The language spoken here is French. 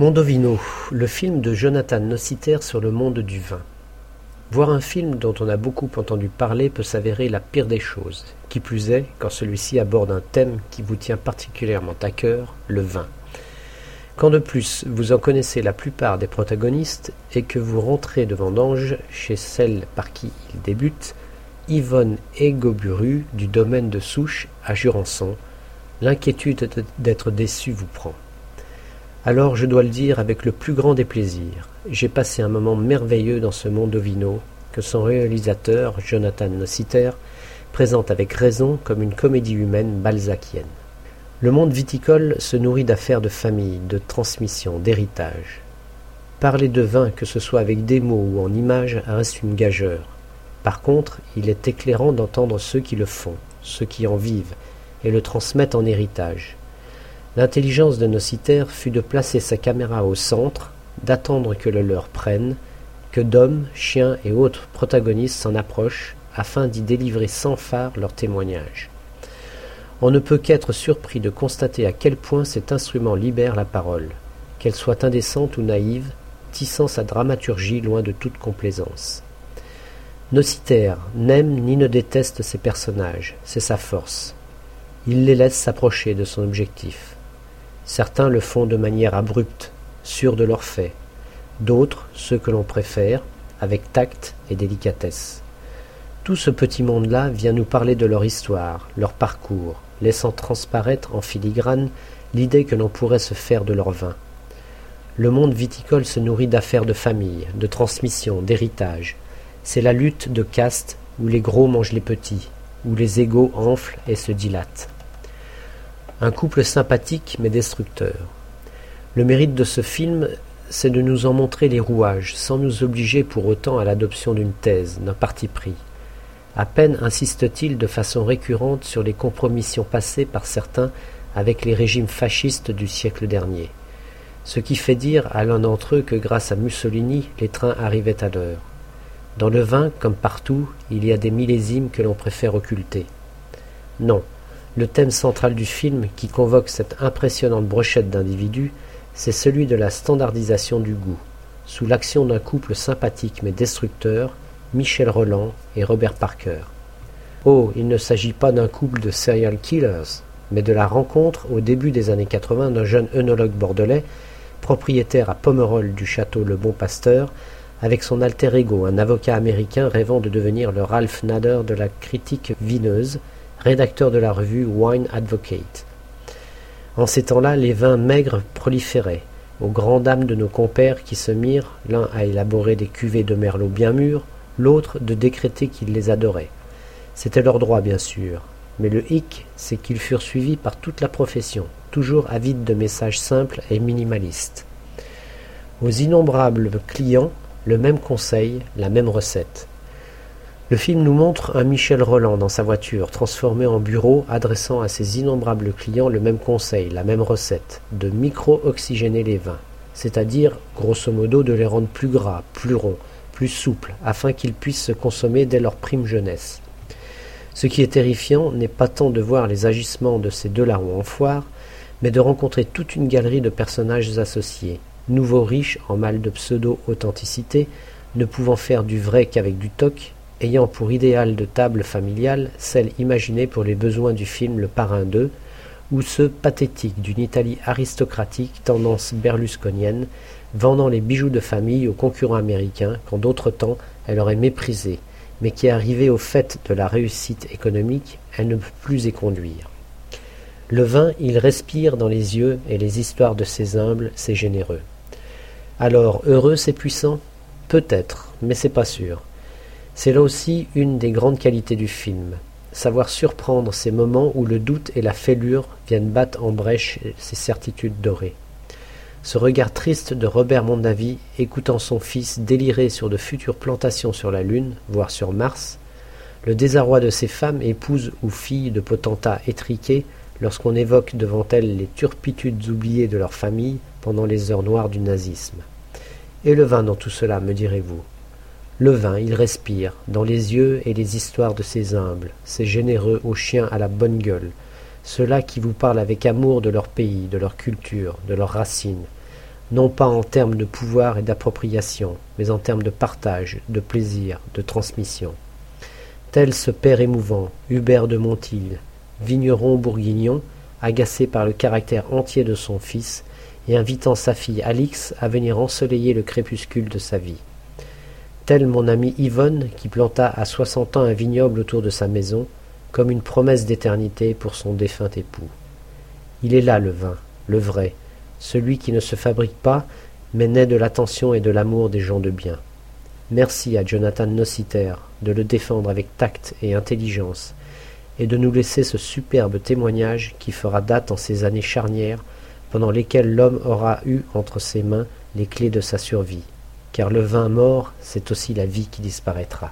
Mondovino, le film de Jonathan Nociter sur le monde du vin. Voir un film dont on a beaucoup entendu parler peut s'avérer la pire des choses, qui plus est quand celui-ci aborde un thème qui vous tient particulièrement à cœur, le vin. Quand de plus vous en connaissez la plupart des protagonistes et que vous rentrez de vendange chez celle par qui il débute, Yvonne Egoburu du domaine de Souche à Jurançon, l'inquiétude d'être déçu vous prend. Alors je dois le dire avec le plus grand des plaisirs, j'ai passé un moment merveilleux dans ce monde ovino que son réalisateur, Jonathan Nociter, présente avec raison comme une comédie humaine balzacienne. Le monde viticole se nourrit d'affaires de famille, de transmission, d'héritage. Parler de vin, que ce soit avec des mots ou en images, reste une gageure. Par contre, il est éclairant d'entendre ceux qui le font, ceux qui en vivent, et le transmettent en héritage. L'intelligence de Nociter fut de placer sa caméra au centre, d'attendre que le leur prenne, que d'hommes, chiens et autres protagonistes s'en approchent, afin d'y délivrer sans phare leur témoignage. On ne peut qu'être surpris de constater à quel point cet instrument libère la parole, qu'elle soit indécente ou naïve, tissant sa dramaturgie loin de toute complaisance. Nociter n'aime ni ne déteste ses personnages, c'est sa force. Il les laisse s'approcher de son objectif. Certains le font de manière abrupte, sûrs de leurs faits, d'autres, ceux que l'on préfère, avec tact et délicatesse. Tout ce petit monde-là vient nous parler de leur histoire, leur parcours, laissant transparaître en filigrane l'idée que l'on pourrait se faire de leur vin. Le monde viticole se nourrit d'affaires de famille, de transmission, d'héritage. C'est la lutte de caste où les gros mangent les petits, où les égaux enflent et se dilatent. Un couple sympathique mais destructeur. Le mérite de ce film, c'est de nous en montrer les rouages, sans nous obliger pour autant à l'adoption d'une thèse, d'un parti pris. À peine insiste-t-il de façon récurrente sur les compromissions passées par certains avec les régimes fascistes du siècle dernier, ce qui fait dire à l'un d'entre eux que grâce à Mussolini, les trains arrivaient à l'heure. Dans le vin, comme partout, il y a des millésimes que l'on préfère occulter. Non, le thème central du film, qui convoque cette impressionnante brochette d'individus, c'est celui de la standardisation du goût, sous l'action d'un couple sympathique mais destructeur, Michel Roland et Robert Parker. Oh, il ne s'agit pas d'un couple de serial killers, mais de la rencontre au début des années 80 d'un jeune œnologue bordelais, propriétaire à Pomerol du château Le Bon Pasteur, avec son alter ego, un avocat américain rêvant de devenir le Ralph Nader de la critique vineuse, rédacteur de la revue Wine Advocate. En ces temps-là, les vins maigres proliféraient, aux grandes dames de nos compères qui se mirent, l'un à élaborer des cuvées de merlot bien mûres, l'autre de décréter qu'ils les adoraient. C'était leur droit, bien sûr, mais le hic, c'est qu'ils furent suivis par toute la profession, toujours avides de messages simples et minimalistes. Aux innombrables clients, le même conseil, la même recette. Le film nous montre un Michel Roland dans sa voiture, transformé en bureau, adressant à ses innombrables clients le même conseil, la même recette, de micro-oxygéner les vins, c'est-à-dire, grosso modo, de les rendre plus gras, plus ronds, plus souples, afin qu'ils puissent se consommer dès leur prime jeunesse. Ce qui est terrifiant n'est pas tant de voir les agissements de ces deux larrons en foire, mais de rencontrer toute une galerie de personnages associés, nouveaux riches en mal de pseudo-authenticité, ne pouvant faire du vrai qu'avec du toc, ayant pour idéal de table familiale celle imaginée pour les besoins du film Le Parrain 2, ou ceux pathétiques d'une Italie aristocratique tendance berlusconienne, vendant les bijoux de famille aux concurrents américains qu'en d'autres temps elle aurait méprisés, mais qui arrivée au fait de la réussite économique, elle ne peut plus y conduire. Le vin, il respire dans les yeux et les histoires de ces humbles, ces généreux. Alors, heureux ces puissants Peut-être, mais c'est pas sûr. C'est là aussi une des grandes qualités du film, savoir surprendre ces moments où le doute et la fêlure viennent battre en brèche ces certitudes dorées. Ce regard triste de Robert Mondavi, écoutant son fils délirer sur de futures plantations sur la Lune, voire sur Mars, le désarroi de ces femmes, épouses ou filles de potentats étriqués, lorsqu'on évoque devant elles les turpitudes oubliées de leur famille pendant les heures noires du nazisme. Et le vin dans tout cela, me direz-vous? Le vin, il respire, dans les yeux et les histoires de ces humbles, ces généreux aux chiens à la bonne gueule, ceux-là qui vous parlent avec amour de leur pays, de leur culture, de leurs racines, non pas en termes de pouvoir et d'appropriation, mais en termes de partage, de plaisir, de transmission. Tel ce père émouvant, Hubert de Montil, vigneron bourguignon, agacé par le caractère entier de son fils, et invitant sa fille Alix à venir ensoleiller le crépuscule de sa vie. Tel mon ami Yvonne qui planta à soixante ans un vignoble autour de sa maison, comme une promesse d'éternité pour son défunt époux. Il est là le vin, le vrai, celui qui ne se fabrique pas, mais naît de l'attention et de l'amour des gens de bien. Merci à Jonathan Nociter de le défendre avec tact et intelligence, et de nous laisser ce superbe témoignage qui fera date en ces années charnières pendant lesquelles l'homme aura eu entre ses mains les clés de sa survie, car le vin mort, c'est aussi la vie qui disparaîtra.